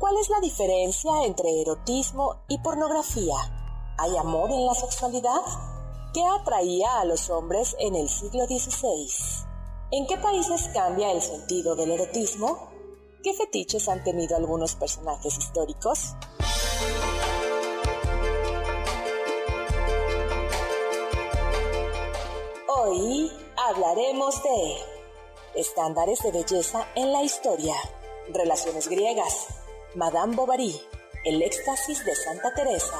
¿Cuál es la diferencia entre erotismo y pornografía? ¿Hay amor en la sexualidad? ¿Qué atraía a los hombres en el siglo XVI? ¿En qué países cambia el sentido del erotismo? ¿Qué fetiches han tenido algunos personajes históricos? Hoy hablaremos de estándares de belleza en la historia, relaciones griegas, Madame Bovary, El éxtasis de Santa Teresa,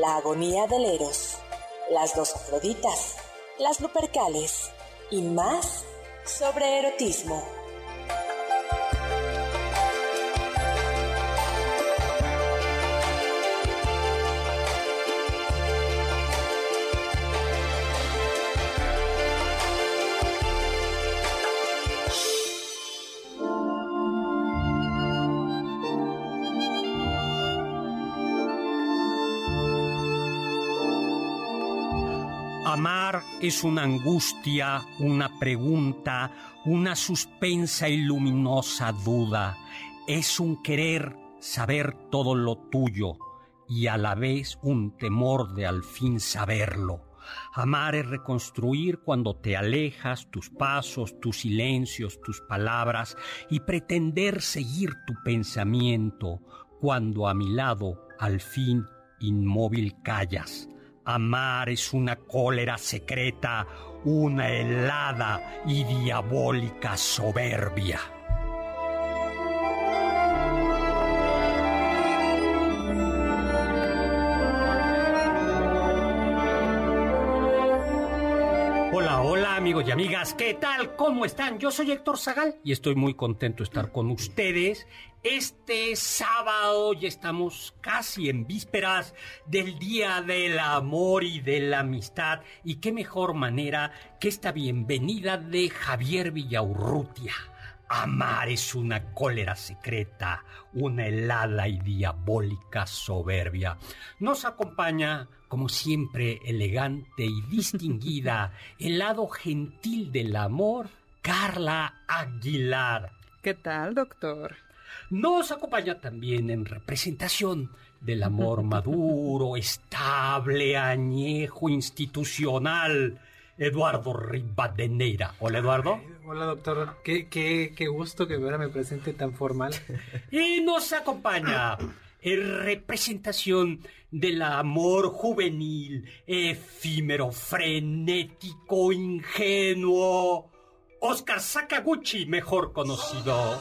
La agonía del Eros, Las dos Afroditas, Las Lupercales y más sobre erotismo. Es una angustia, una pregunta, una suspensa y luminosa duda. Es un querer saber todo lo tuyo y a la vez un temor de al fin saberlo. Amar es reconstruir cuando te alejas tus pasos, tus silencios, tus palabras y pretender seguir tu pensamiento cuando a mi lado al fin inmóvil callas. Amar es una cólera secreta, una helada y diabólica soberbia. Amigos y amigas, ¿qué tal? ¿Cómo están? Yo soy Héctor Zagal y estoy muy contento de estar con ustedes. Este sábado ya estamos casi en vísperas del Día del Amor y de la Amistad y qué mejor manera que esta bienvenida de Javier Villaurrutia. Amar es una cólera secreta, una helada y diabólica soberbia. Nos acompaña, como siempre, elegante y distinguida, el lado gentil del amor, Carla Aguilar. ¿Qué tal, doctor? Nos acompaña también en representación del amor maduro, estable, añejo, institucional, Eduardo Rivadeneira. Hola, Eduardo. Hola, doctor. Qué, qué, qué gusto que ahora me presente tan formal. y nos acompaña en representación del amor juvenil, efímero, frenético, ingenuo, Oscar Sakaguchi, mejor conocido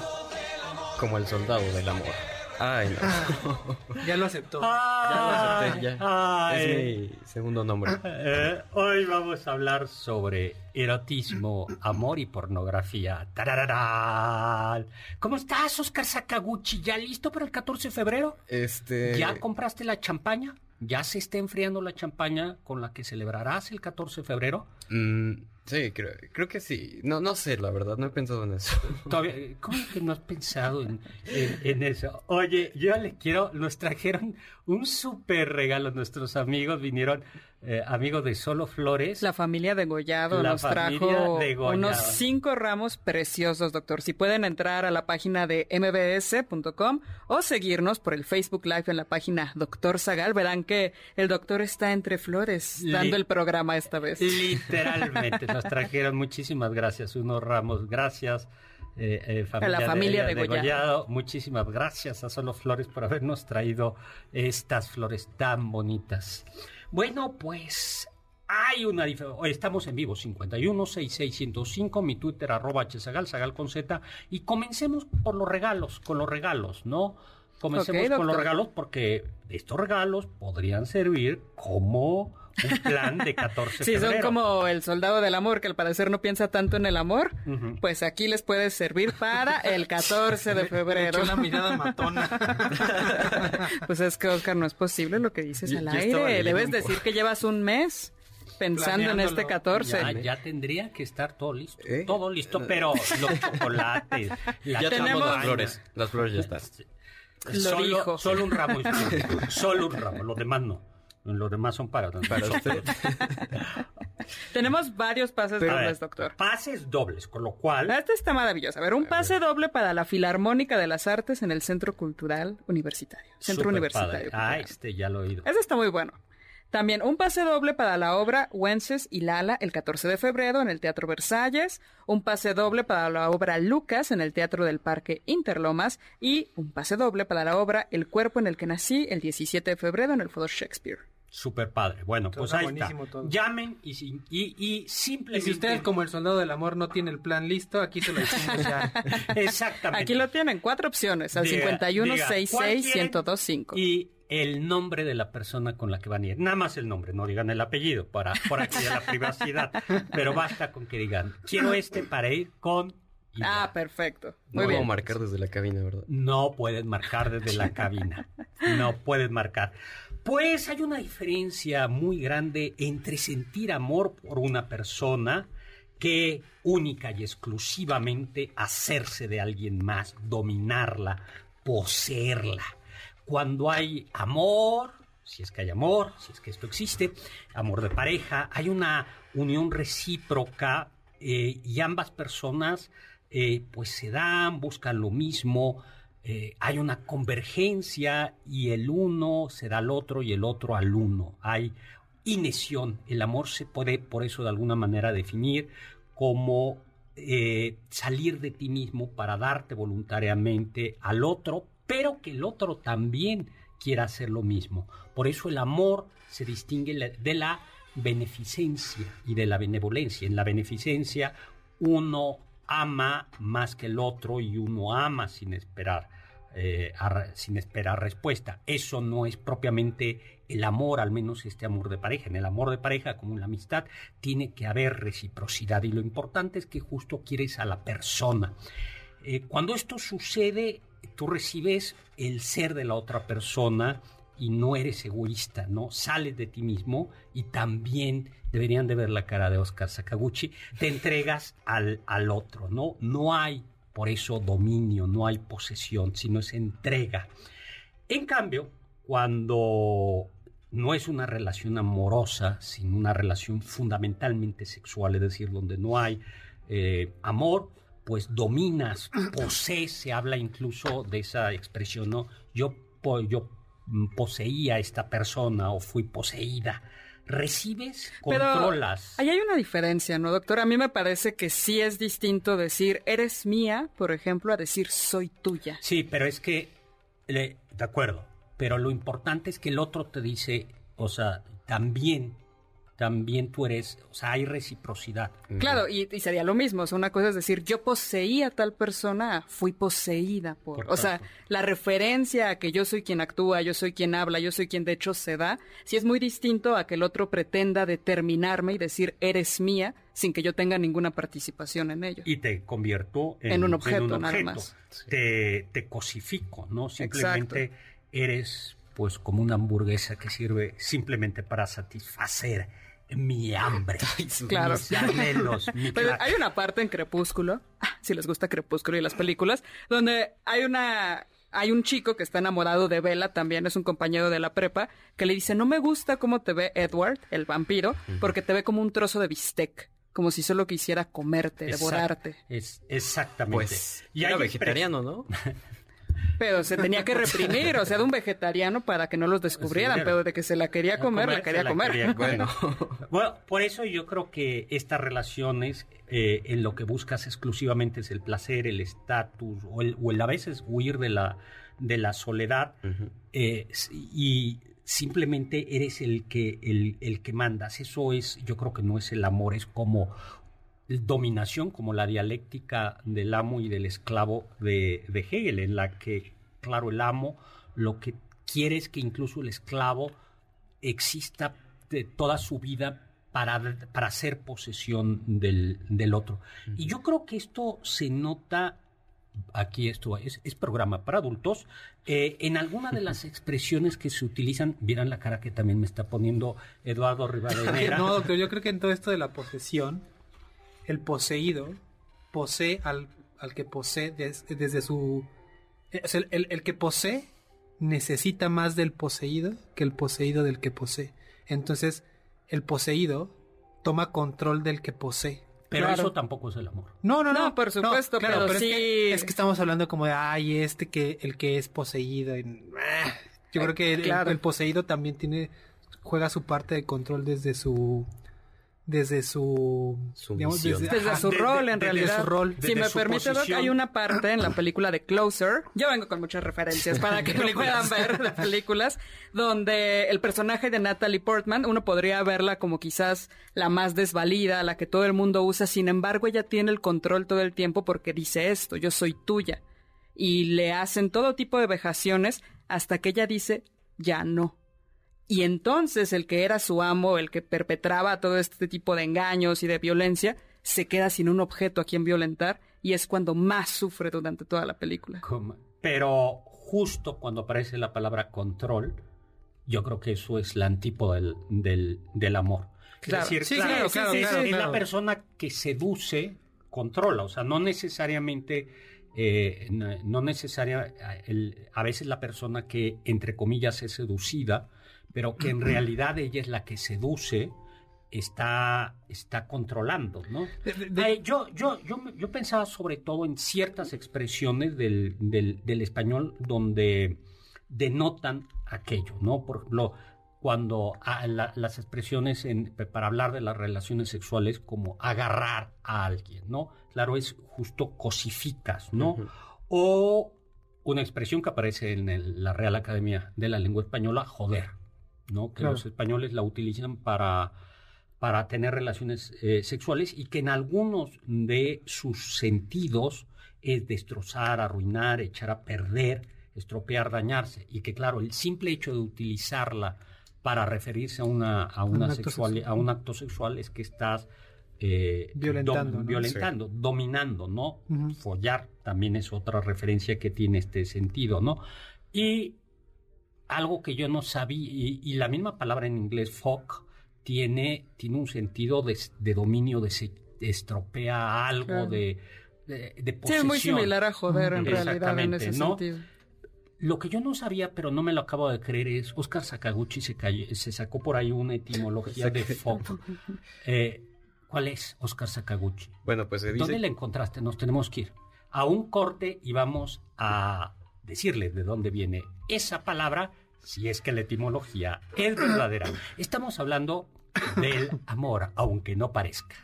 como el soldado del amor. Ay, no. ya lo aceptó. ya lo acepté, ya. Es mi segundo nombre. Eh, hoy vamos a hablar sobre erotismo, amor y pornografía. ¡Tarararán! ¿Cómo estás, Oscar Sakaguchi? ¿Ya listo para el 14 de febrero? Este. ¿Ya compraste la champaña? ¿Ya se está enfriando la champaña con la que celebrarás el 14 de febrero? Mm, sí, creo, creo que sí. No, no sé, la verdad, no he pensado en eso. ¿Cómo que no has pensado en, en, eso? Oye, yo les quiero, nos trajeron un súper regalo. Nuestros amigos vinieron eh, amigo de Solo Flores. La familia de Gollado La nos familia trajo unos cinco ramos preciosos, doctor. Si pueden entrar a la página de mbs.com o seguirnos por el Facebook Live en la página Doctor Zagal, verán que el doctor está entre flores dando Li- el programa esta vez. Literalmente nos trajeron muchísimas gracias, unos ramos, gracias. eh, eh, familia la familia de, de de. Gollado. Muchísimas gracias a Solo Flores por habernos traído estas flores tan bonitas. Bueno, pues hay una diferencia. Estamos en vivo, 51 66 mi Twitter, arroba hzagal, zagal con Z. Y comencemos por los regalos, con los regalos, ¿no? Comencemos con los regalos porque estos regalos podrían servir como un plan de 14 de Sí, son febrero. como el soldado del amor, que al parecer no piensa tanto en el amor. Pues aquí les puede servir para el 14 de febrero. Eché una mirada matona. Pues es que, Oscar, no es posible lo que dices Yo- al aire. Debes decir que llevas un mes pensando en este Planeándolo. 14. Ya, ya tendría que estar todo listo. ¿Eh? Todo listo, pero los chocolates, la Ya tenemos Tenemos- las flores. Las flores ya están. Lo Solo, dijo. solo un ramo. solo un ramo. Los demás no. Los demás son para, Para usted. Tenemos varios pases ver, dobles, doctor. Pases dobles, con lo cual. Este está maravilloso. A ver, un pase doble para la Filarmónica de las Artes en el Centro Cultural Universitario. Centro súper Universitario. padre. Ah, este ya lo he oído. Ese está muy bueno. También un pase doble para la obra Wences y Lala el 14 de febrero en el Teatro Versalles, un pase doble para la obra Lucas en el Teatro del Parque Interlomas y un pase doble para la obra El cuerpo en el que nací el 17 de febrero en el Foro Shakespeare. Súper padre. Bueno, pues ahí está. todo. Llamen y, si- y, simplemente. si usted, como el soldado del amor, no tiene el plan listo, aquí se lo decimos ya. Exactamente. Aquí lo tienen, cuatro opciones, al Diga- 51 diga, ¿cuál 66 quieren? 1025. Y el nombre de la persona con la que van a ir. Nada más el nombre, no digan el apellido para, para que haya la privacidad. Pero basta con que digan, quiero este para ir con... Ah, perfecto. No Muy puedo bien. marcar desde la cabina, ¿verdad? No puedes marcar desde la cabina. No puedes marcar. Pues hay una diferencia muy grande entre sentir amor por una persona que única y exclusivamente hacerse de alguien más, dominarla, poseerla. Cuando hay amor, si es que hay amor, si es que esto existe, amor de pareja, hay una unión recíproca eh, y ambas personas eh, pues se dan, buscan lo mismo, eh, hay una convergencia y el uno se da al otro y el otro al uno. Hay inesión. El amor se puede por eso de alguna manera definir como eh, salir de ti mismo para darte voluntariamente al otro, pero que el otro también quiera hacer lo mismo. Por eso el amor se distingue de la beneficencia y de la benevolencia. En la beneficencia uno ama más que el otro y uno ama sin esperar, eh, sin esperar respuesta. Eso no es propiamente el amor, al menos este amor de pareja. En el amor de pareja, como en la amistad, tiene que haber reciprocidad y lo importante es que justo quieres a la persona. Eh, cuando esto sucede, tú recibes el ser de la otra persona y no eres egoísta, ¿no? Sales de ti mismo y también deberían de ver la cara de Oscar Sakaguchi, te entregas al, al otro, ¿no? No hay por eso dominio, no hay posesión, sino es entrega. En cambio, cuando no es una relación amorosa, sino una relación fundamentalmente sexual, es decir, donde no hay eh, amor, pues dominas, posees, se habla incluso de esa expresión, ¿no? Yo, yo poseía a esta persona o fui poseída. Recibes, Pero controlas. ahí hay una diferencia, ¿no, doctor? A mí me parece que sí es distinto decir eres mía, por ejemplo, a decir soy tuya. Sí, pero es que, le- de acuerdo, pero lo importante es que el otro te dice, o sea, también, también tú eres, o sea, hay reciprocidad. Claro, y, y sería lo mismo. O sea, una cosa es decir, yo poseía a tal persona, fui poseída por. Por o sea, la referencia a que yo soy quien actúa, yo soy quien habla, yo soy quien de hecho se da, sí es muy distinto a que el otro pretenda determinarme y decir, eres mía, sin que yo tenga ninguna participación en ello. Y te convierto en, En un objeto, nada más. Te, te cosifico, ¿no? Simplemente eres, pues, como una hamburguesa que sirve simplemente para satisfacer mi hambre. Claro. mis anhelos, mi Pero cla- hay una parte en Crepúsculo, ah, si les gusta Crepúsculo y las películas, donde hay una hay un chico que está enamorado de Bella, también es un compañero de la prepa, que le dice, no me gusta cómo te ve Edward, el vampiro, porque te ve como un trozo de bistec, como si solo quisiera comerte, devorarte. Es, exactamente. Pues, y era vegetariano, ¿no? Pero se tenía que reprimir, o sea, de un vegetariano para que no los descubrieran, pero de que se la quería comer, la quería comer. bueno. por eso yo creo que estas relaciones eh, en lo que buscas exclusivamente es el placer, el estatus, o el, a veces huir de la, de la soledad, eh, y simplemente eres el que, el, el que mandas. Eso es, yo creo que no es el amor, es como dominación como la dialéctica del amo y del esclavo de, Hegel, en la que, claro, el amo lo que quiere es que incluso el esclavo exista de toda su vida para, para hacer posesión del, del otro. Y yo creo que esto se nota aquí esto es, es programa para adultos. Eh, en alguna de las expresiones que se utilizan, vieran la cara que también me está poniendo Eduardo Rivadeneira. no, doctor, yo creo que en todo esto de la posesión, el poseído posee al, al que posee desde su... el, el, que posee necesita más del poseído que el poseído del que posee. Entonces, el poseído toma control del que posee. Pero eso tampoco es el amor. No, no, no, por supuesto, claro, pero, sí. Es que, estamos hablando como de, ay, este que, el que es poseído. Ah, yo creo que el, poseído también tiene, juega su parte de control desde su, desde su, desde, su rol en realidad. si me permite, hay una parte en la película de Closer, yo vengo con muchas referencias para que me puedan ver de películas, donde el personaje de Natalie Portman, uno podría verla como quizás la más desvalida, la que todo el mundo usa, sin embargo ella tiene el control todo el tiempo porque dice esto, yo soy tuya. Y le hacen todo tipo de vejaciones hasta que ella dice, ya no y entonces el que era su amo, el que perpetraba todo este tipo de engaños y de violencia, se queda sin un objeto a quien violentar y es cuando más sufre durante toda la película. Pero justo cuando aparece la palabra control, yo creo que eso es la antípoda del, del, amor. Claro. Es decir, claro, claro, es, la persona que seduce, controla, o sea, no necesariamente... Eh, no, necesaria, a veces la persona que, entre comillas, es seducida, pero que en realidad ella es la que seduce, está, está controlando, ¿no? yo, yo, yo, yo, pensaba sobre todo en ciertas expresiones del, del, español donde denotan aquello, ¿no? Por ejemplo, cuando las expresiones en, para hablar de las relaciones sexuales como agarrar a alguien, ¿no? Claro, es justo cosificas, ¿no? O una expresión que aparece en la Real Academia de la Lengua Española, joder, ¿no? Que los españoles la utilizan para, para tener relaciones eh, sexuales y que en algunos de sus sentidos es destrozar, arruinar, echar a perder, estropear, dañarse. Y que claro, el simple hecho de utilizarla para referirse a una, a una sexual, a un acto sexual es que estás eh, violentando, violentando dominando, ¿no? Follar también es otra referencia que tiene este sentido, ¿no? Y algo que yo no sabía, y, la misma palabra en inglés, fuck, tiene, tiene un sentido de, dominio, de se estropea algo, de, de, posesión. Sí, es muy similar a joder en realidad en ese sentido. Lo que yo no sabía, pero no me lo acabo de creer, es Oscar Sakaguchi se, se sacó por ahí una etimología de fuck. Eh, ¿Cuál es Oscar Sakaguchi? Bueno, pues ¿Dónde le encontraste? Nos tenemos que ir a un corte y vamos a decirle de dónde viene esa palabra, si es que la etimología es verdadera. Estamos hablando del amor, aunque no parezca.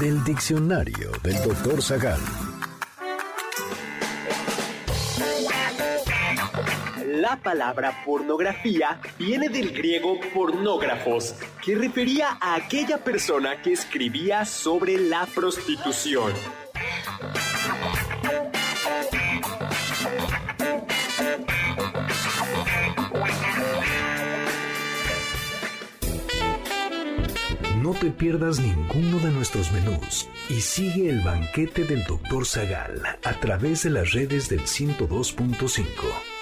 Del diccionario del doctor Zagal. La palabra pornografía viene del griego pornógrafos, que refería a aquella persona que escribía sobre la prostitución. No te pierdas ninguno de nuestros menús y sigue el banquete del Dr. Zagal a través de las redes del 102.5.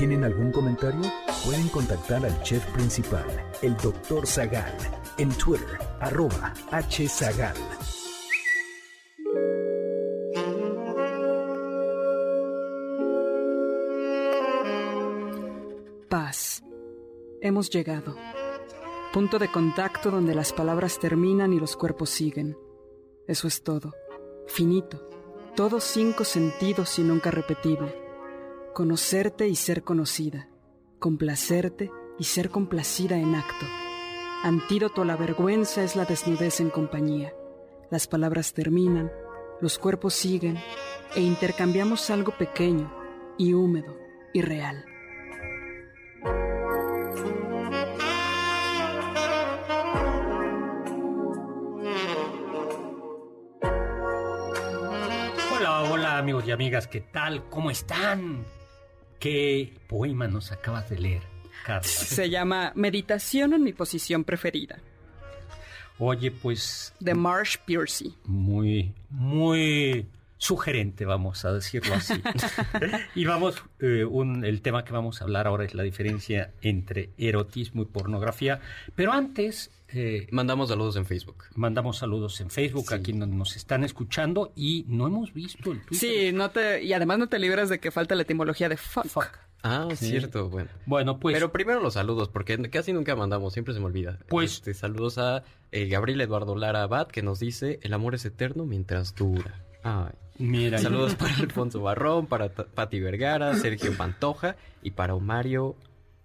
¿Tienen algún comentario? Pueden contactar al chef principal, el Dr. Zagal, en Twitter, arroba hzagal. Paz. Hemos llegado. Punto de contacto donde las palabras terminan y los cuerpos siguen. Eso es todo. Finito. Todos cinco sentidos y nunca repetible. Conocerte y ser conocida. Complacerte y ser complacida en acto. Antídoto a la vergüenza es la desnudez en compañía. Las palabras terminan, los cuerpos siguen e intercambiamos algo pequeño y húmedo y real. Hola, hola amigos y amigas, ¿qué tal? ¿Cómo están? ¿Qué poema nos acabas de leer, Carla? Se llama Meditación en mi posición preferida, Oye, pues de Marsh Piercy. muy, muy sugerente, vamos a decirlo así. y vamos, eh, un- el tema que vamos a hablar ahora es la diferencia entre erotismo y pornografía. Pero antes, eh, Mandamos saludos en Facebook. mandamos saludos en Facebook a quienes nos están escuchando y no hemos visto el Twitter. Sí, no te, y además no te libras de que falta la etimología de fuck. Fuck. Ah, Sí. cierto, bueno. Bueno, pues Pero primero los saludos, porque casi nunca mandamos, siempre se me olvida. Pues- Este, saludos a eh, Gabriel Eduardo Lara Abad, que nos dice, el amor es eterno mientras dura. Ay. mira, Saludos para Alfonso Barrón, para Pati Vergara, Sergio Pantoja y para Omario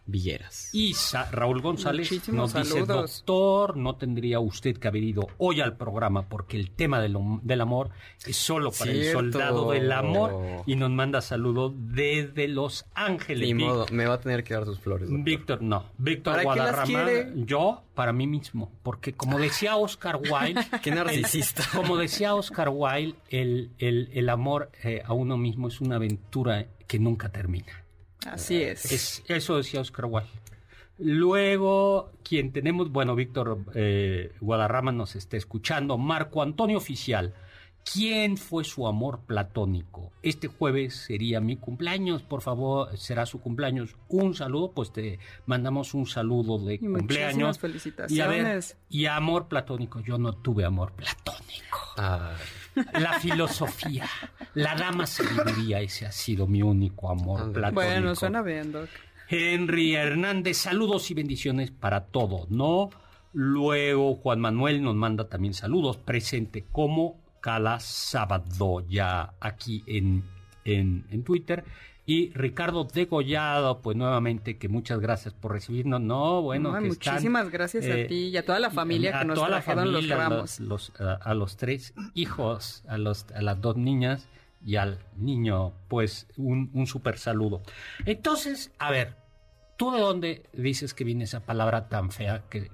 Villeras. Y Sa- Raúl González Muchísimos nos dice, saludos. doctor, no tendría usted que haber ido hoy al programa porque el tema del, del amor es solo para el soldado del amor y nos manda saludos desde Los Ángeles. Ni Vic- modo, me va a tener que dar sus flores. doctor. Víctor, no. Víctor ¿Para qué las Guadarrama, yo, para mí mismo. Porque como decía Oscar Wilde, Qué narcisista. como decía Oscar Wilde, el, el, el amor eh, a uno mismo es una aventura que nunca termina. Así es. Es- eso decía Oscar Wilde. Luego, quien tenemos, bueno, Víctor eh, Guadarrama nos está escuchando. Marco Antonio Oficial. ¿Quién fue su amor platónico? Este jueves sería mi cumpleaños, por favor, será su cumpleaños. Un saludo, pues te mandamos un saludo de muchísimas cumpleaños. felicitaciones. Y a ver, y amor platónico, yo no tuve amor platónico. Ay, La filosofía, la dama sabiduría, ese ha sido mi único amor platónico. Bueno, suena bien, Doc. Henry Hernández, saludos y bendiciones para todo, ¿no? Luego Juan Manuel nos manda también saludos, presente como cada sábado ya aquí en, en, en Twitter. Y Ricardo Degollado, pues nuevamente que muchas gracias por recibirnos. No, bueno, No, que están, muchísimas gracias a eh, ti y a toda la familia a que nos toda la los a, a los tres hijos, a, los, a las dos niñas y al niño, pues un, un súper saludo. Entonces, a ver, ¿tú de dónde dices que viene esa palabra tan fea que...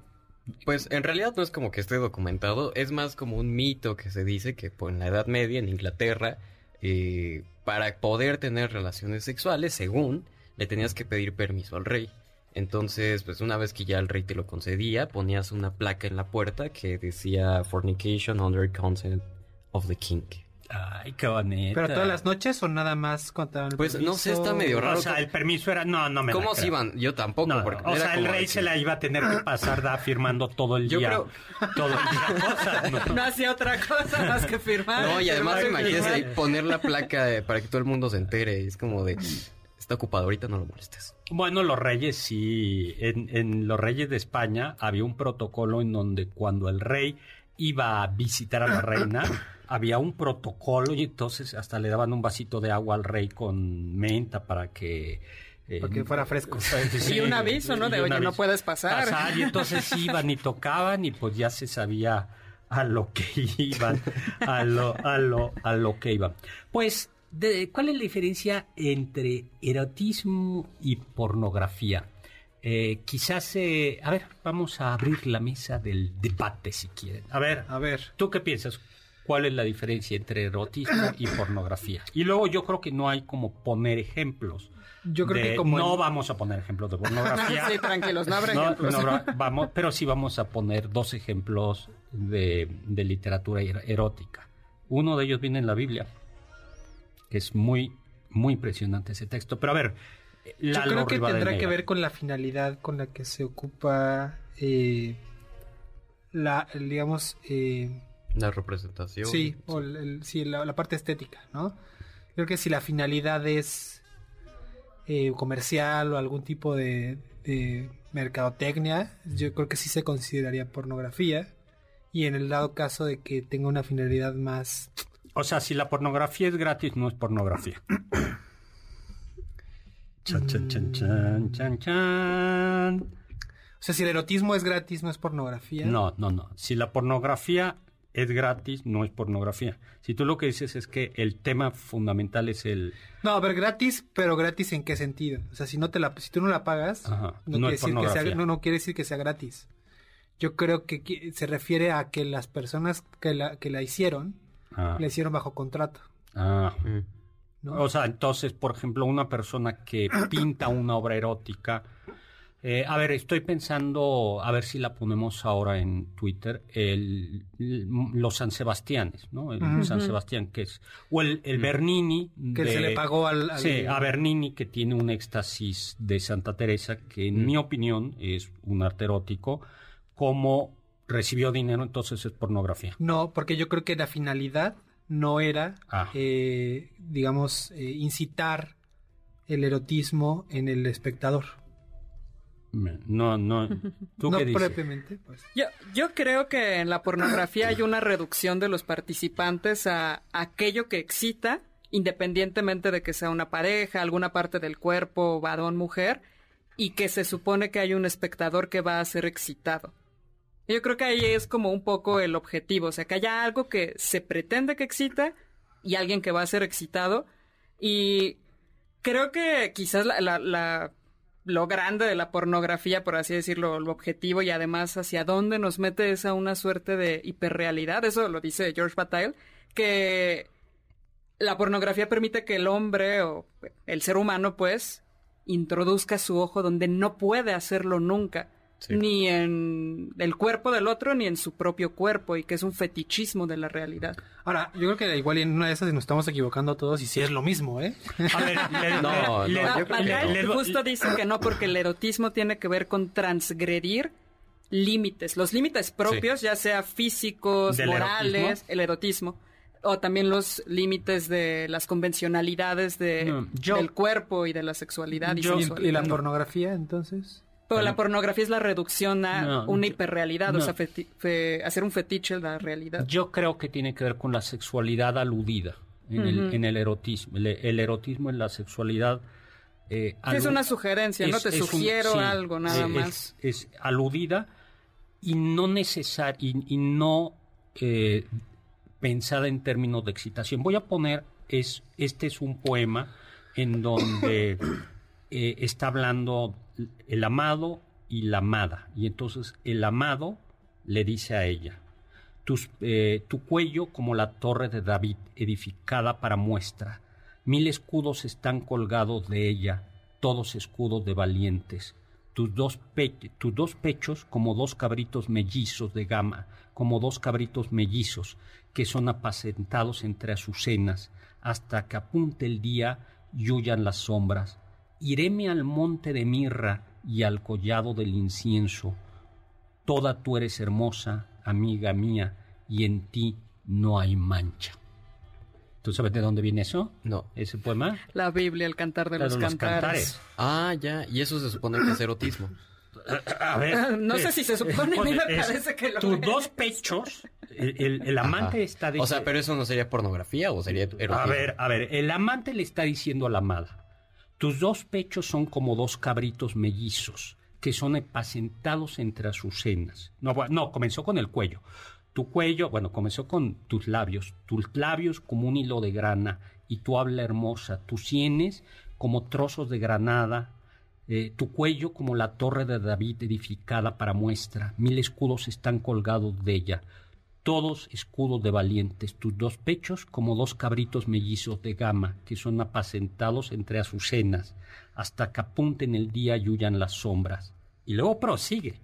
Pues en realidad no es como que esté documentado, es más como un mito que se dice que pues, en la Edad Media, en Inglaterra, eh, para poder tener relaciones sexuales, según, le tenías que pedir permiso al rey. Entonces, pues una vez que ya el rey te lo concedía, ponías una placa en la puerta que decía Fornication under consent of the king. Ay, qué bonito. ¿Pero todas las noches o nada más contra el Pues, no sé, está medio raro. O sea, el permiso era... No, no me ¿Cómo se iban? Yo tampoco, No, porque o era sea, el rey se la iba a tener que pasar da, firmando todo el Yo día. creo- Todo el día. O sea, no. No hacía otra cosa más que firmar. No, y además imagínese ahí poner la placa de- para que todo el mundo se entere. Es como de, está ocupado, ahorita no lo molestes. Bueno, los reyes sí. En, en los reyes de España había un protocolo en donde cuando el rey iba a visitar a la reina, había un protocolo y entonces hasta le daban un vasito de agua al rey con menta para que... eh, Para que fuera fresco. sí, Y un aviso, ¿no? De, oye, no puedes pasar. Y entonces iban y tocaban y pues ya se sabía a lo que iban, a lo, a lo, a lo que iban. Pues, ¿cuál es la diferencia entre erotismo y pornografía? Eh, quizás, eh, a ver, vamos a abrir la mesa del debate si quieren. A ver, A ver. ¿tú qué piensas? ¿Cuál es la diferencia entre erotismo y pornografía? Y luego yo creo que no hay como poner ejemplos. Yo creo de- que como no el- vamos a poner ejemplos de pornografía. Sí, tranquilos, no habrá No, ejemplos. no habrá- vamos, pero sí vamos a poner dos ejemplos de, de literatura er- erótica. Uno de ellos viene en la Biblia, que es muy, muy impresionante ese texto. Pero a ver, Yo creo que tendrá que ver con la finalidad con la que se ocupa eh, la, digamos, eh, La representación. sí, o el- el- sí, la, la parte estética, ¿no? Creo que si la finalidad es eh, comercial o algún tipo de, de mercadotecnia, yo creo que sí se consideraría pornografía. Y en el dado caso de que tenga una finalidad más... O sea, si la pornografía es gratis, no es pornografía. Chan, chan, chan, chan, chan, chan. O sea, si el erotismo es gratis, no es pornografía. No, no, no. Si la pornografía es gratis, no es pornografía. Si tú lo que dices es que el tema fundamental es el... No, a ver, gratis, pero gratis en qué sentido? O sea, si no te la, si tú no la pagas, Ajá, no, no quiere decir que sea, no, no quiere decir que sea gratis. Yo creo que se refiere a que las personas que la, que la hicieron, Ah, la hicieron bajo contrato. ah. ¿no? O sea, entonces, por ejemplo, una persona que pinta una obra erótica. Eh, a ver, estoy pensando, a ver si la ponemos ahora en Twitter, el, el- los San Sebastianes, ¿no? El. San Sebastián, que es. O el, el Bernini. que de- se le pagó al... al- Sí, a Bernini, que tiene un éxtasis de Santa Teresa, que en Mm. mi opinión es un arte erótico, como recibió dinero, entonces es pornografía. No, porque yo creo que la finalidad no era, Ah. eh, digamos, eh, incitar el erotismo en el espectador. No, no. ¿Tú no qué dices? propiamente, pues. Yo, yo creo que en la pornografía hay una reducción de los participantes a aquello que excita, independientemente de que sea una pareja, alguna parte del cuerpo, varón, mujer, y que se supone que hay un espectador que va a ser excitado. Yo creo que ahí es como un poco el objetivo, o sea, que haya algo que se pretende que excita y alguien que va a ser excitado. Y creo que quizás la, la- la- lo grande de la pornografía, por así decirlo, lo objetivo y además hacia dónde nos mete es a una suerte de hiperrealidad. Eso lo dice George Bataille, que la pornografía permite que el hombre o el ser humano, pues, introduzca su ojo donde no puede hacerlo nunca. Sí. Ni en el cuerpo del otro, ni en su propio cuerpo, y que es un fetichismo de la realidad. Ahora, yo creo que igual en una de esas nos estamos equivocando todos y sí es lo mismo, ¿eh? A ver, le- No, le- no, yo creo que Bataille no. justo dice que no, porque el erotismo tiene que ver con transgredir límites. Los límites propios, ya sea físicos, ¿Del morales, erotismo? el erotismo, o también los límites de las convencionalidades de, No, yo- del cuerpo y de la sexualidad y Yo- ¿Y, sensualidad. y la pornografía, entonces? Pero la pornografía es la reducción a No, una hiperrealidad, o sea, hacer un fetiche de la realidad. Yo creo que tiene que ver con la sexualidad aludida en, el, Ujú. en el erotismo. El, el erotismo en la sexualidad. eh, es una sugerencia, no te un- sugiero sí, algo, nada es- más. Es, aludida y no necesaria y, y no eh, pensada en términos de excitación. Voy a poner, es, este es un poema en donde eh, está hablando el amado y la amada. Y entonces el amado le dice a ella, eh, tu cuello como la torre de David edificada para muestra. Mil escudos están colgados de ella, todos escudos de valientes. Tus dos, tus dos pechos como dos cabritos mellizos de gama, como dos cabritos mellizos que son apacentados entre azucenas, hasta que apunte el día y huyan las sombras. Iréme al monte de mirra y al collado del incienso. Toda tú eres hermosa, amiga mía, y en ti no hay mancha. ¿Tú sabes de dónde viene eso? No. Ese poema. La Biblia, el cantar de Claro, los, los cantares. cantares. Ah, ya. Y eso se supone que es erotismo. A ver. No sé si se supone, a mí me Es- parece que lo Tus es. dos pechos, el, el- el amante Ajá. está O diciendo... sea, pero eso no sería pornografía o sería erotismo. A ver, a ver, el amante le está diciendo a la amada, tus dos pechos son como dos cabritos mellizos que son apacentados entre azucenas. No, no, comenzó con el cuello. Tu cuello, bueno, comenzó con tus labios, tus labios como un hilo de grana y tu habla hermosa, tus sienes como trozos de granada, eh, tu cuello como la torre de David edificada para muestra, mil escudos están colgados de ella, todos escudos de valientes, tus dos pechos como dos cabritos mellizos de gama que son apacentados entre azucenas, hasta que apunten el día y huyan las sombras. Y luego prosigue.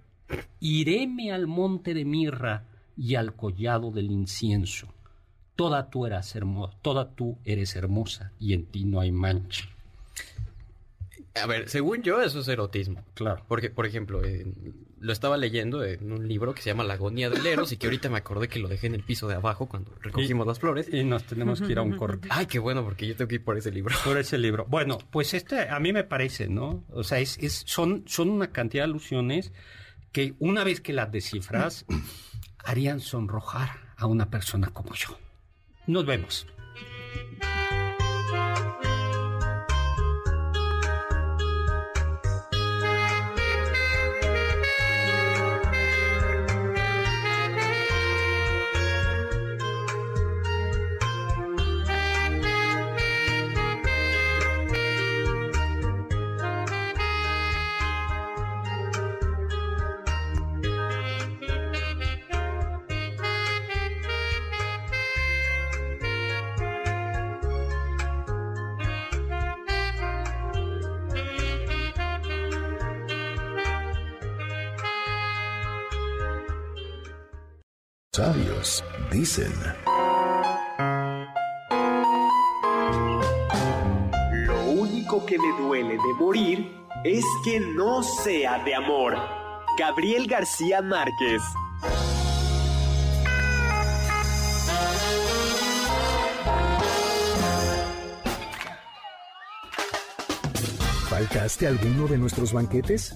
Iréme al monte de mirra y al collado del incienso. Toda tú eras toda tú eres hermosa y en ti no hay mancha. A ver, según yo, eso es erotismo. Claro. Porque, por ejemplo, lo estaba leyendo en un libro que se llama La agonía del Eros y que ahorita me acordé que lo dejé en el piso de abajo cuando recogimos las flores. Y nos tenemos que ir a un corte. Ay, qué bueno, porque yo tengo que ir por ese libro. Por ese libro. Bueno, pues este a mí me parece, ¿no? O sea, es, es son, son una cantidad de alusiones que una vez que las descifras, harían sonrojar a una persona como yo. Nos vemos. Sabios dicen. Lo único que me duele de morir es que no sea de amor. Gabriel García Márquez. ¿Faltaste alguno de nuestros banquetes?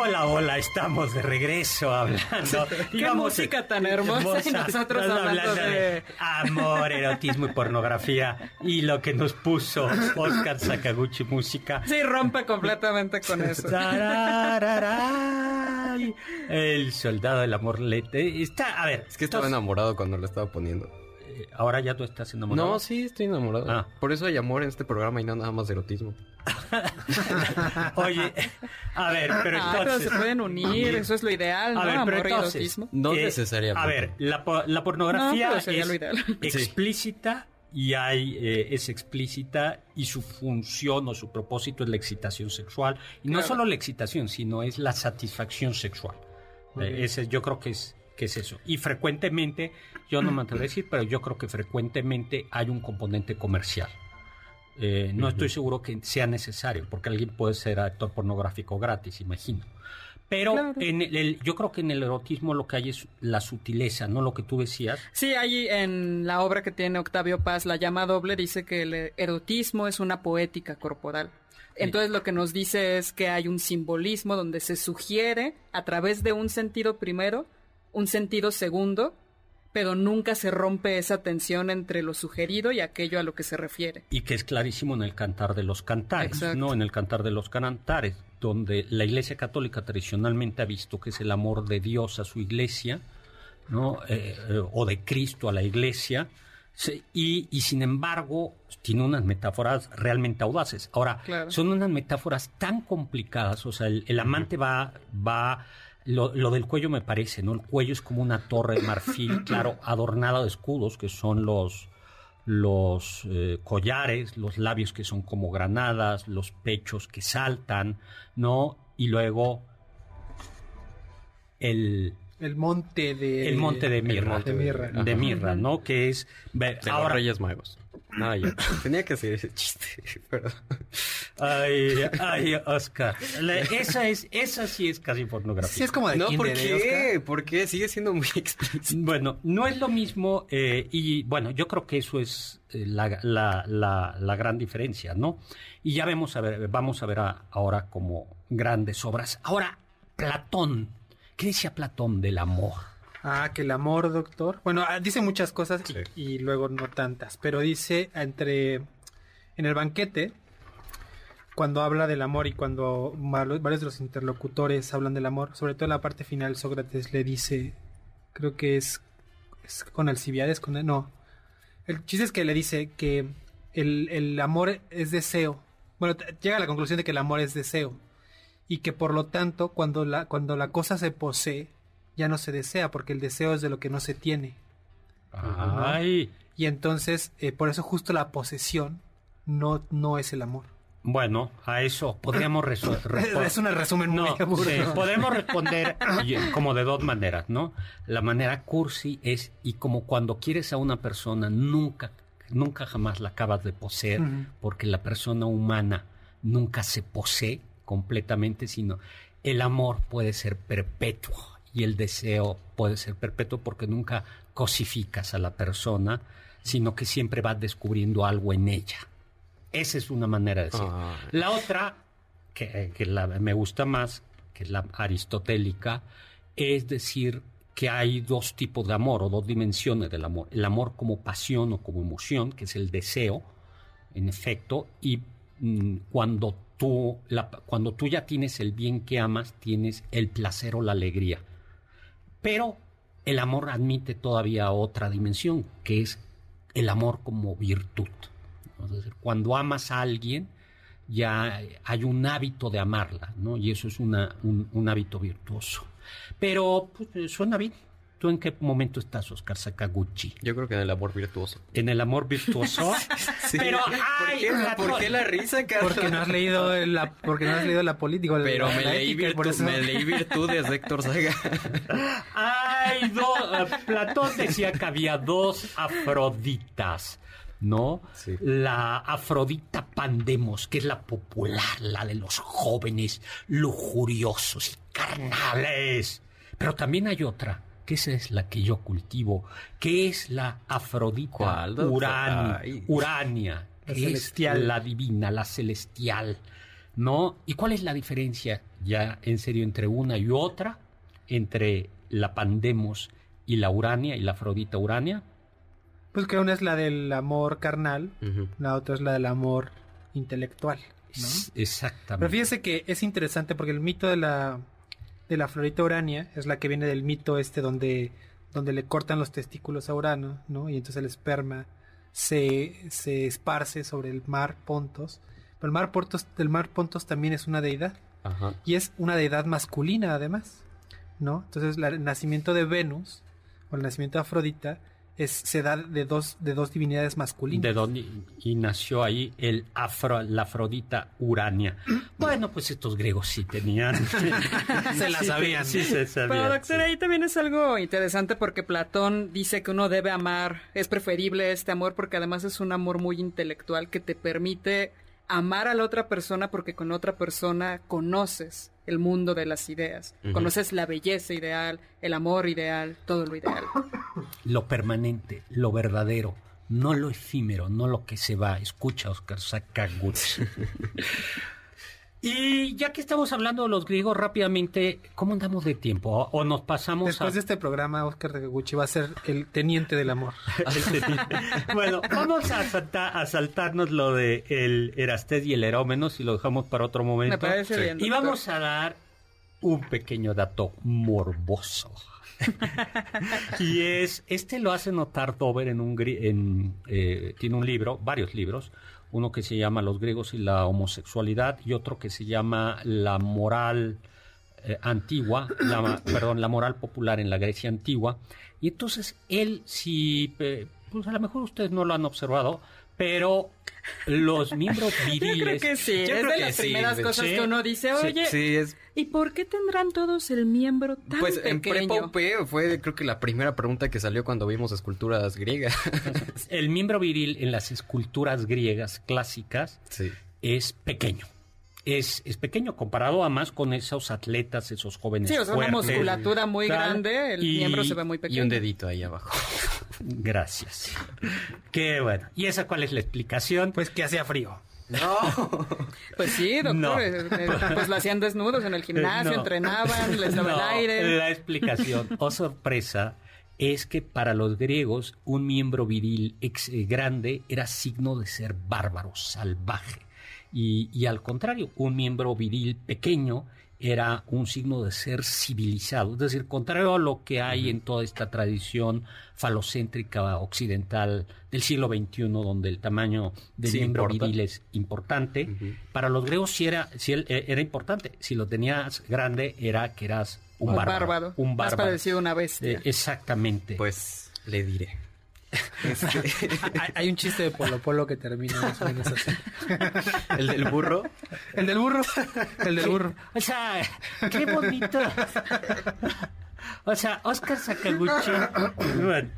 Hola, hola, estamos de regreso hablando. Qué música tan hermosa y nosotros hablando de... amor, erotismo y pornografía y lo que nos puso Oscar Sakaguchi música. Sí, rompe completamente con eso. El soldado del amor lete está, a ver, Es que estaba enamorado cuando lo estaba poniendo. Eh, ahora ya tú estás enamorado. No, sí, estoy enamorado. Ah. Por eso hay amor en este programa y no nada más de erotismo. Oye, a ver, pero Ah, pero se pueden unir, eso es lo ideal, ¿no? A ver, pero Amor y entonces, erotismo. No Eh, necesariamente. A ver, la, la pornografía No, es lo ideal. explícita y hay, eh, es explícita y su función o su propósito es la excitación sexual. Y no Claro. solo la excitación, sino es la satisfacción sexual. Eh, ese, yo creo que es, que es eso. Y frecuentemente, yo no me atrevo a decir, pero yo creo que frecuentemente hay un componente comercial. Eh, no estoy seguro que sea necesario, porque alguien puede ser actor pornográfico gratis, imagino. Pero Claro. en el, el- yo creo que en el erotismo lo que hay es la sutileza, ¿no? Lo que tú decías. Sí, ahí en la obra que tiene Octavio Paz, La llama doble, dice que el erotismo es una poética corporal. Entonces lo que nos dice es que hay un simbolismo donde se sugiere a través de un sentido primero, un sentido segundo, pero nunca se rompe esa tensión entre lo sugerido y aquello a lo que se refiere. Y que es clarísimo en el cantar de los cantares, Exacto. ¿no? En el cantar de los cantares, donde la Iglesia Católica tradicionalmente ha visto que es el amor de Dios a su Iglesia, ¿no? Eh, eh, o de Cristo a la Iglesia, sí, y, y sin embargo tiene unas metáforas realmente audaces. Ahora, Claro. son unas metáforas tan complicadas, o sea, el, el amante va, va, lo, lo del cuello me parece, ¿no? El cuello es como una torre de marfil, claro, adornada de escudos, que son los, los eh, collares, los labios que son como granadas, los pechos que saltan, ¿no? Y luego el el monte de el monte de mirra, de mirra, de mirra, ¿no? Que es de ahora, los Reyes Magos. No, ya. Tenía que hacer ese chiste, perdón. Ay, ay, Oscar. esa es, esa sí es casi pornografía. Sí es como de No, ¿por ¿eh, qué? ¿Por qué? Sigue siendo muy explícito. Bueno, no es lo mismo eh, y bueno, yo creo que eso es eh, la, la, la, la, gran diferencia, ¿no? Y ya vemos a ver, vamos a ver ahora como grandes obras. Ahora, Platón. ¿Qué decía Platón del amor? Ah, que el amor, doctor. Bueno, ah, dice muchas cosas y, luego no tantas, pero dice entre en el banquete cuando habla del amor y cuando varios de los interlocutores hablan del amor, sobre todo en la parte final Sócrates le dice, creo que es, con Alcibiades, con no. El chiste es que le dice que el, el amor es deseo. Bueno, llega a la conclusión de que el amor es deseo y que por lo tanto cuando la, cuando la cosa se posee ya no se desea, porque el deseo es de lo que no se tiene. Ay. Y entonces, eh, por eso justo la posesión no, no es el amor. Bueno, a eso podríamos responder. es un resumen muy no, podemos responder como de dos maneras, ¿no? La manera cursi es, y como cuando quieres a una persona, nunca, nunca jamás la acabas de poseer, porque la persona humana nunca se posee completamente, sino el amor puede ser perpetuo y el deseo puede ser perpetuo porque nunca cosificas a la persona, sino que siempre vas descubriendo algo en ella. Esa es una manera de decir. Ah. La otra, que, me gusta más, que es la aristotélica, es decir que hay dos tipos de amor o dos dimensiones del amor. El amor como pasión o como emoción, que es el deseo, en efecto, y mm, cuando tú, cuando tú ya tienes el bien que amas, tienes el placer o la alegría. Pero el amor admite todavía otra dimensión, que es el amor como virtud. cuando amas a alguien, ya hay un hábito de amarla, ¿no? Y eso es un, hábito virtuoso. Pero pues, suena bien. ¿Tú en qué momento estás, Oscar Sakaguchi? Yo creo que en el amor virtuoso. ¿En el amor virtuoso? sí. Pero, ay, ¿Por, qué, la risa, Carlos? Porque no has leído la, porque no has leído la política. Pero me, leí me leí virtudes de Héctor Saga. ay, eh, Platón decía que había dos Afroditas. ¿no? Sí. La Afrodita Pandemos, que es la popular, la de los jóvenes lujuriosos y carnales. Pero también hay otra, que esa es la que yo cultivo, que es la Afrodita Urania, la celestial. la divina, la celestial, ¿no? ¿Y cuál es la diferencia ya en serio entre una y otra, entre la Pandemos y la Urania y la Afrodita Urania? Pues que una es la del amor carnal, la otra es la del amor intelectual. ¿no? Exactamente. Pero fíjese que es interesante porque el mito de la de la florita Urania es la que viene del mito este donde, donde le cortan los testículos a Urano, ¿no? Y entonces el esperma se, se esparce sobre el mar Pontos. Pero el mar Pontos, el mar Pontos también es una deidad. Y es una deidad masculina además, ¿no? Entonces el nacimiento de Venus o el nacimiento de Afrodita se da de dos, de dos divinidades masculinas. De dónde y nació ahí el afro, la Afrodita Urania. Bueno, pues estos griegos sí tenían. se la sabían. Sí, se sabían. Pero doctor, ahí también es algo interesante porque Platón dice que uno debe amar, es preferible este amor porque además es un amor muy intelectual que te permite amar a la otra persona porque con otra persona conoces el mundo de las ideas, conoces la belleza ideal, el amor ideal, todo lo ideal. Lo permanente, lo verdadero, no lo efímero, no lo que se va. Escucha, Oscar Sakaguchi. Y ya que estamos hablando de los griegos rápidamente, ¿cómo andamos de tiempo? ¿O nos pasamos Después de este programa, Oscar Sakaguchi va a ser el teniente del amor. bueno, vamos a, a saltarnos lo de el Erastés y el Herómeno, si lo dejamos para otro momento. Me parece bien. Y vamos a dar un pequeño dato morboso. y es, este lo hace notar Dover en un, en, eh, tiene un libro, varios libros, uno que se llama Los griegos y la homosexualidad y otro que se llama La moral eh, antigua, la, perdón, la moral popular en la Grecia antigua. Y entonces él, si, eh, pues a lo mejor ustedes no lo han observado, Pero los miembros viriles. Yo creo que sí, es de las primeras cosas que uno dice, oye, sí, es... ¿y por qué tendrán todos el miembro tan pues pequeño? en Prepopeo fue creo que la primera pregunta que salió cuando vimos esculturas griegas. el miembro viril en las esculturas griegas clásicas sí. es pequeño. Es, es, pequeño comparado a más con esos atletas, esos jóvenes. Sí, o sea, fuertes, una musculatura muy tal, grande, el y- miembro se ve muy pequeño. Y un dedito ahí abajo. Gracias. Qué bueno. ¿Y esa cuál es la explicación? Pues que hacía frío. Pues sí, doctor, No. eh, eh, pues lo hacían desnudos en el gimnasio, No. entrenaban, les daba No, el aire. La explicación, o sorpresa, es que para los griegos un miembro viril ex- eh, grande era signo de ser bárbaro, salvaje. Y, y al contrario, un miembro viril pequeño era un signo de ser civilizado. Es decir, contrario a lo que hay en toda esta tradición falocéntrica occidental del siglo XXI, donde el tamaño del Sí miembro importa. viril es importante, para los griegos sí era, sí eh, era importante. Si lo tenías grande, era que eras un Un bárbaro. bárbaro. Un bárbaro. parecido una bestia. Eh, exactamente. Pues le diré. Este, Hay, un chiste de Polo Polo que termina más o menos así. el del burro. El del burro. El del burro. O sea, qué bonito. O sea, Oscar Sakaguchi.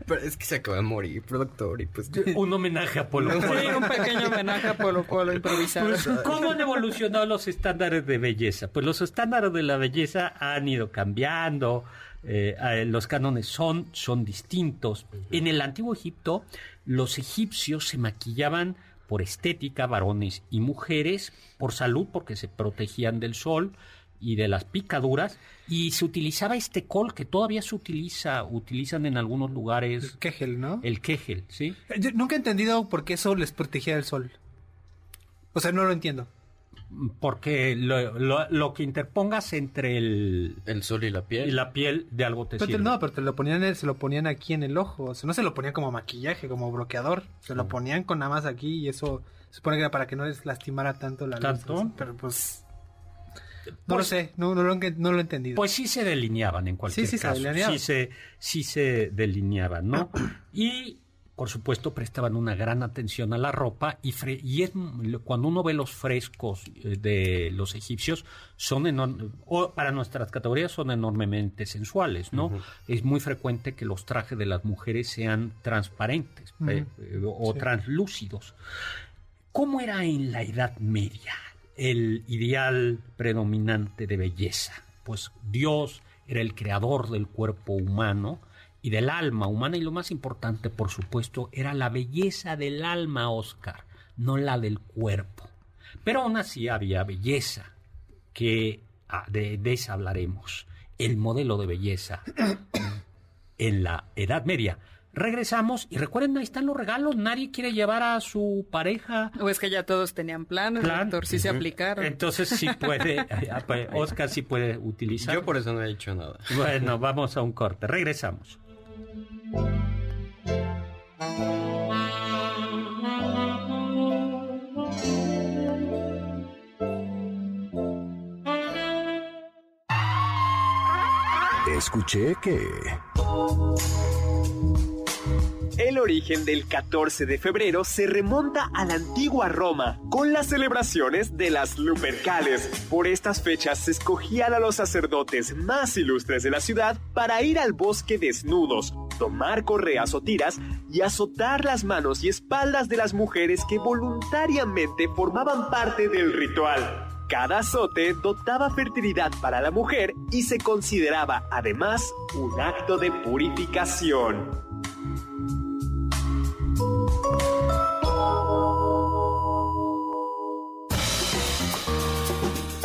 Pero es que se acaba de morir, productor, y pues... un homenaje a Polo Sí, Polo. un pequeño homenaje a Polo Polo improvisado. Pues, ¿Cómo han evolucionado los estándares de belleza? Pues los estándares de la belleza han ido cambiando, eh, eh, los cánones son, son distintos. En el antiguo Egipto, los egipcios se maquillaban por estética, varones y mujeres, por salud, porque se protegían del sol y de las picaduras, y se utilizaba este col que todavía se utiliza, utilizan en algunos lugares Kegel, ¿no? el kegel, ¿sí? Yo nunca he entendido por qué eso les protegía del sol. O sea, no lo entiendo. Porque lo, lo- lo que interpongas entre el, El sol y la y piel. la piel de algo te Pero te- sirve. no, pero te lo ponían, en- se lo ponían aquí en el ojo. O sea, no se lo ponían como maquillaje, como bloqueador. Se lo ponían con nada más aquí y eso se supone que era para que no les lastimara tanto la luz. ¿Tanto? así, Pero pues... No Pues- lo sé, no, no, lo, he- no lo he entendido. Pues sí se delineaban en cualquier Sí, sí se caso. delineaban. Sí se, sí se delineaban, ¿no? y por supuesto prestaban una gran atención a la ropa y, es cuando uno ve los frescos eh, de los egipcios son o para nuestras categorías son enormemente sensuales, ¿no? Es muy frecuente que los trajes de las mujeres sean transparentes eh, eh, o Sí. translúcidos. ¿Cómo era en la Edad Media el ideal predominante de belleza? Pues Dios era el creador del cuerpo humano y del alma humana y lo más importante, por supuesto, era la belleza del alma, Oscar, no la del cuerpo. Pero aún así había belleza, que ah, de, de esa hablaremos, el modelo de belleza en la Edad Media. Regresamos y recuerden, ahí están los regalos. Nadie quiere llevar a su pareja. O es que ya todos tenían planes, Plan. doctor, sí se aplicaron. Entonces sí puede, Oscar sí puede utilizar. Yo por eso no he dicho nada. Bueno, vamos a un corte. Regresamos. Escuché que... El origen del 14 de febrero se remonta a la antigua Roma, con las celebraciones de las Lupercales. Por estas fechas se escogían a los sacerdotes más ilustres de la ciudad para ir al bosque desnudos, tomar correas o tiras y azotar las manos y espaldas de las mujeres que voluntariamente formaban parte del ritual. Cada azote dotaba fertilidad para la mujer y se consideraba además un acto de purificación.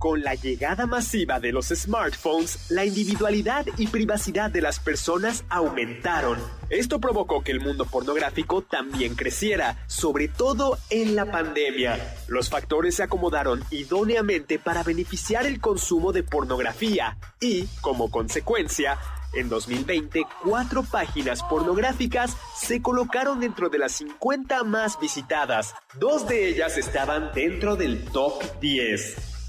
Con la llegada masiva de los smartphones, la individualidad y privacidad de las personas aumentaron. Esto provocó que el mundo pornográfico también creciera, sobre todo en la pandemia. Los factores se acomodaron idóneamente para beneficiar el consumo de pornografía y, como consecuencia, en 2020, cuatro páginas pornográficas se colocaron dentro de las 50 más visitadas. Dos de ellas estaban dentro del top 10.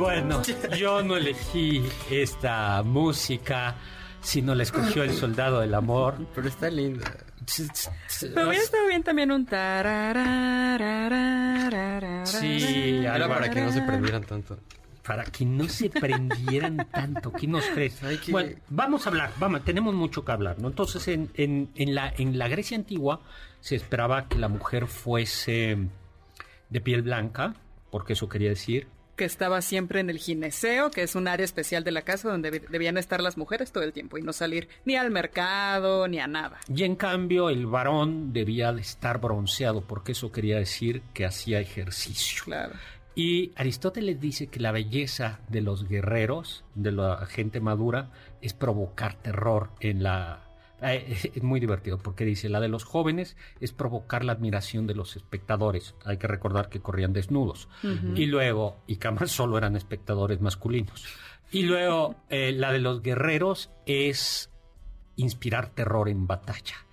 Bueno, yo no elegí esta música, sino la escogió el soldado del amor. Pero está linda. Pero hubiera estado bien también un. Sí, Era para que no se prendieran tanto. para que no se prendieran tanto. ¿Qué nos crees? Que- Bueno, vamos a hablar, vamos, tenemos mucho que hablar, ¿no? Entonces, en, en- en la, en la Grecia antigua se esperaba que la mujer fuese de piel blanca, porque eso quería decir que estaba siempre en el gineceo, que es un área especial de la casa donde deb- debían estar las mujeres todo el tiempo y no salir ni al mercado ni a nada. Y en cambio el varón debía de estar bronceado, porque eso quería decir que hacía ejercicio. Claro. Y Aristóteles dice que la belleza de los guerreros, de la gente madura, es provocar terror en la... eh, Es muy divertido porque dice, la de los jóvenes es provocar la admiración de los espectadores. Hay que recordar que corrían desnudos. Y luego, y camas solo eran espectadores masculinos. Y luego, eh, la de los guerreros es inspirar terror en batalla.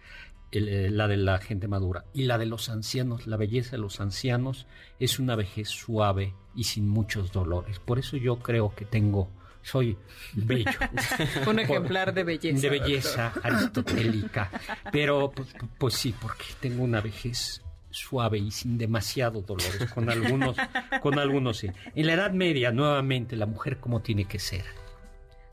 El, eh, la de la gente madura. Y la de los ancianos, la belleza de los ancianos es una vejez suave y sin muchos dolores. Por eso yo creo que tengo, soy bello. Un ejemplar de belleza. de belleza aristotélica. Pero pues, pues sí, porque tengo una vejez suave y sin demasiado dolores. Con algunos, con algunos sí. En la Edad Media, nuevamente, la mujer como tiene que ser.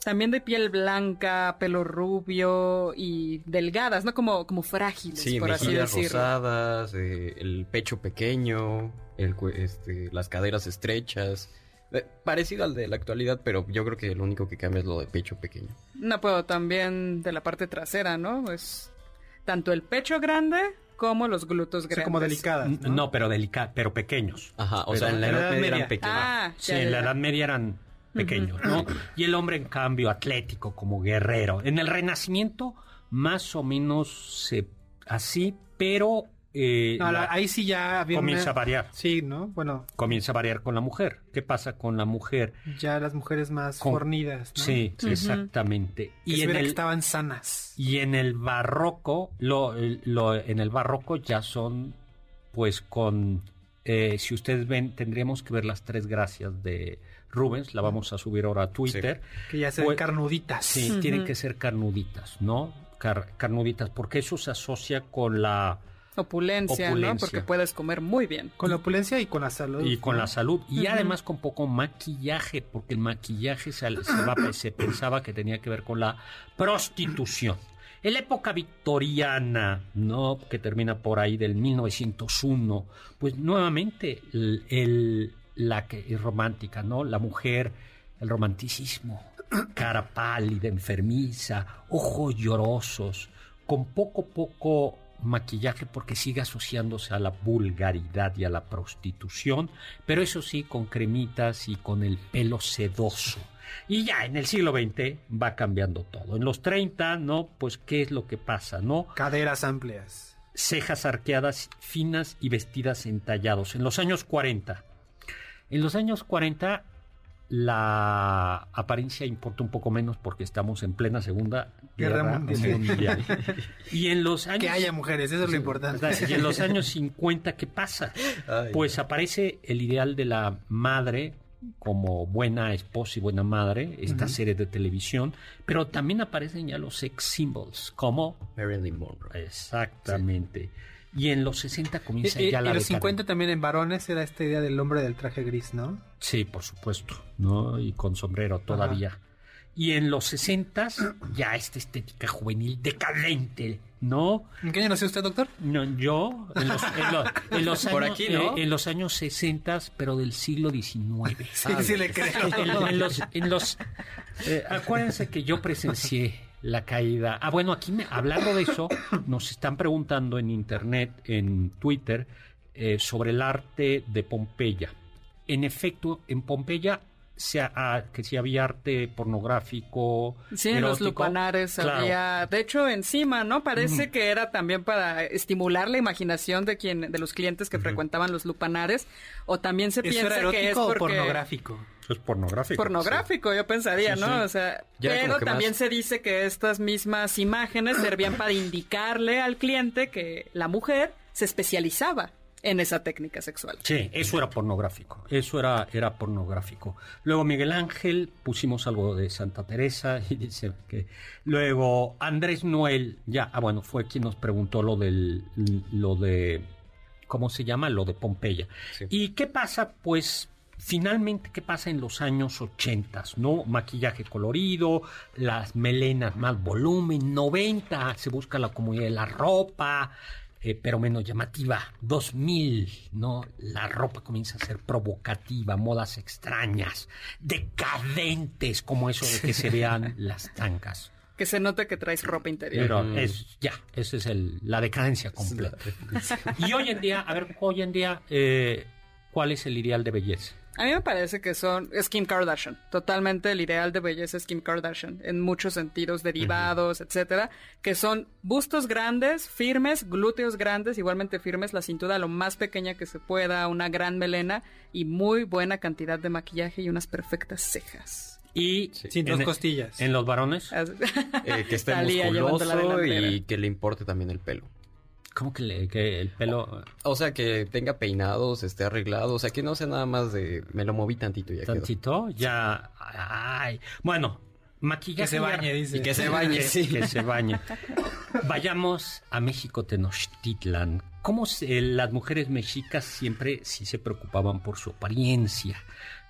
También de piel blanca, pelo rubio y delgadas, ¿no? Como, como frágiles, Sí, por así decirlo. rosadas, eh, el pecho pequeño, el, este, las caderas estrechas. Eh, parecido al de la actualidad, pero yo creo que lo único que cambia es lo de pecho pequeño. No puedo también de la parte trasera, ¿no? Es tanto el pecho grande como los glúteos O sea, grandes. como delicadas. No, ¿no? pero delica, pero pequeños. Ajá, o Pero sea, en la Edad Edad Media eran pequeños. Ah, Sí, ya, en la. Edad Media eran pequeños, ¿no? Y el hombre, en cambio, atlético, como guerrero. En el Renacimiento, más o menos se- así, pero eh, No, la- la- ahí sí ya había comienza una- a variar. Sí, ¿no? Bueno, Comienza a variar con la mujer. ¿Qué pasa con la mujer? ya las mujeres más Con- fornidas, ¿no? Sí, exactamente. Que Y en, viera que el, estaban sanas. y en el barroco, lo, lo- en el barroco ya son, pues con, eh, si ustedes ven, tendríamos que ver las tres gracias de Rubens, la vamos a subir ahora a Twitter. Que ya se ven Pues- carnuditas. Sí, tienen que ser carnuditas, ¿no? Car- carnuditas, porque eso se asocia con la Opulencia, ¿no? Porque puedes comer muy bien. Con la opulencia y con la salud. y con la salud y además con poco maquillaje, porque el maquillaje se, se va- se pensaba que tenía que ver con la prostitución. En la época victoriana, ¿no? que termina por ahí del 1901, pues nuevamente el, el- la que es romántica, ¿no? La mujer, el romanticismo, cara pálida, enfermiza, ojos llorosos, con poco poco maquillaje porque sigue asociándose a la vulgaridad y a la prostitución, pero eso sí, con cremitas y con el pelo sedoso. Y ya en el siglo XX va cambiando todo. En los 30, ¿no? Pues, ¿qué es lo que pasa, no? Caderas amplias. cejas arqueadas finas y vestidas entallados. En los años 40. En los años 40 la apariencia importa un poco menos porque estamos en plena Segunda Guerra Guerra, Mundial. Mundial. y en los años Que haya mujeres, eso es lo importante. y en los años 50 ¿qué pasa? Ay. Pues aparece el ideal de la madre como buena esposa y buena madre, esta serie de televisión, pero también aparecen ya los sex symbols como Marilyn Monroe. Exactamente. Y en los 60 comienza Y, ya y la los decadencia. 50 también en varones era esta idea del hombre del traje gris, ¿no? Sí, por supuesto, ¿no? Y con sombrero todavía. Y en los 60 ya esta estética juvenil decadente, ¿no? ¿En qué año nació usted, doctor? No, yo, en los, en los, Por años, aquí, ¿no? eh, en los años 60, pero del siglo XIX. Sí, sí le creo. En, en los, en los eh, acuérdense que yo presencié la caída. Ah, bueno, aquí me- hablando de eso, nos están preguntando en internet, en Twitter, eh, sobre el arte de Pompeya. En efecto, en Pompeya se ha- ah, que si había arte pornográfico. Sí, en los lupanares Claro. había, de hecho, encima, ¿no? Parece que era también para estimular la imaginación de quien, de los clientes que frecuentaban los lupanares, o también se ¿Eso piensa era que es erótico o porque pornográfico? Es pornográfico. pornográfico, yo pensaría, Sí, ¿no? sí. O sea, Ya pero también más- se dice que estas mismas imágenes servían para indicarle al cliente que la mujer se especializaba en esa técnica sexual. Sí, eso era pornográfico. Eso era, era pornográfico. Luego Miguel Ángel, pusimos algo de Santa Teresa y dice que. Luego Andrés Noel, ya, ah, bueno, fue quien nos preguntó lo del. lo de. ¿Cómo se llama? Lo de Pompeya. Sí. ¿Y qué pasa? Pues. Finalmente, ¿qué pasa en los años 80? ¿No? Maquillaje colorido, las melenas más volumen, 90, se busca la comunidad de la ropa, eh, pero menos llamativa. 2000, ¿no? La ropa comienza a ser provocativa, modas extrañas, decadentes, como eso de que se vean las tancas. Que se note que traes ropa interior. Pero es, ya, esa es el, la decadencia completa. Y hoy en día, a ver, hoy en día, eh, ¿cuál es el ideal de belleza? A mí me parece que son es Kim Kardashian. Totalmente el ideal de belleza es Kim Kardashian. En muchos sentidos, derivados, etcétera. Que son bustos grandes, firmes, glúteos grandes, igualmente firmes, la cintura lo más pequeña que se pueda, una gran melena y muy buena cantidad de maquillaje y unas perfectas cejas. Y Sin dos en, costillas. en los varones, Eh, que esté musculoso y que le importe también el pelo. ¿Cómo que, le- que el pelo O sea, que tenga peinados, esté arreglado, o sea, que no sea nada más de me lo moví tantito y ya quedó. tantito? Ya, ay, bueno, maquillaje. Que se ya- bañe, dice. Y que se bañe, que, sí. que se bañe. Vayamos a México Tenochtitlan. ¿Cómo se- las mujeres mexicas siempre sí se preocupaban por su apariencia?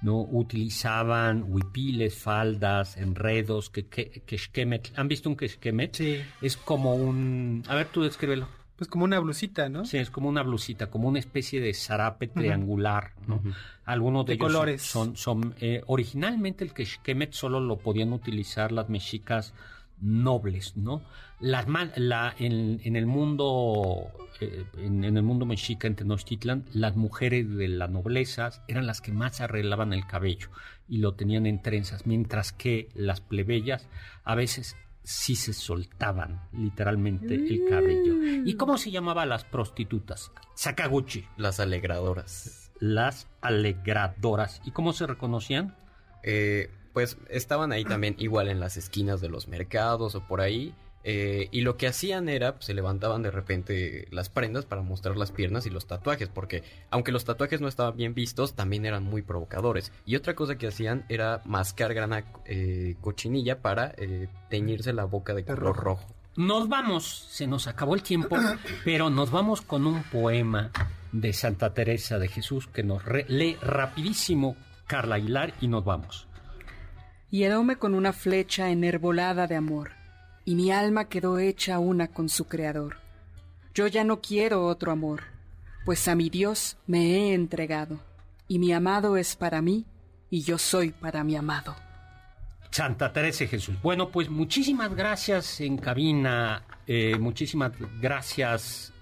¿No? Utilizaban huipiles, faldas, enredos, que, que, quexquemetl. ¿Han visto un quexquemetl? Sí. Es como un... A ver, tú descríbelo. Pues como una blusita, ¿no? Sí, es como una blusita, como una especie de zarape triangular, ¿no? Algunos de, De ellos son- colores. son, son, eh, originalmente el quexquemet solo lo podían utilizar las mexicas nobles, ¿no? Las man- la, en, en el mundo eh, en, en el mundo mexica en Tenochtitlan, las mujeres de la nobleza eran las que más arreglaban el cabello y lo tenían en trenzas, mientras que las plebeyas a veces sí se soltaban literalmente el cabello. ¿Y cómo se llamaban las prostitutas? Sakaguchi, Las alegradoras. las alegradoras. ¿Y cómo se reconocían? Eh, pues estaban ahí también igual en las esquinas de los mercados o por ahí. Eh, y lo que hacían era, pues, se levantaban de repente las prendas para mostrar las piernas y los tatuajes, porque aunque los tatuajes no estaban bien vistos, también eran muy provocadores. Y otra cosa que hacían era mascar grana eh, cochinilla para eh, teñirse la boca de color rojo. Nos vamos, se nos acabó el tiempo, pero nos vamos con un poema de Santa Teresa de Jesús que nos re- lee rapidísimo Carla Aguilar y nos vamos. Hieróme con una flecha enervolada de amor, y mi alma quedó hecha una con su Creador. Yo ya no quiero otro amor, pues a mi Dios me he entregado, y mi amado es para mí, y yo soy para mi amado. Santa Teresa Jesús. Bueno, pues muchísimas gracias en cabina, eh, muchísimas gracias.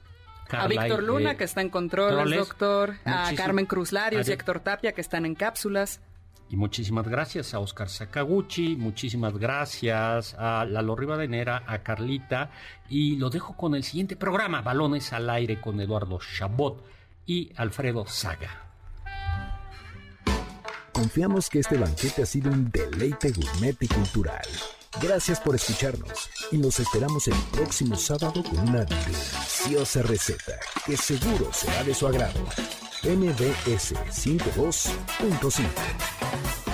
A Carla, Víctor eh, Luna, que está en controles, controles. doctor. A Carmen Cruz Larios y Héctor Tapia, que están en cápsulas. Y muchísimas gracias a Oscar Sakaguchi, muchísimas gracias a Lalo Rivadenera, a Carlita. Y lo dejo con el siguiente programa, Balones al Aire con Eduardo Chabot y Alfredo Saga. Confiamos que este banquete ha sido un deleite gourmet y cultural. Gracias por escucharnos y nos esperamos el próximo sábado con una deliciosa receta que seguro será de su agrado. MBS 52.5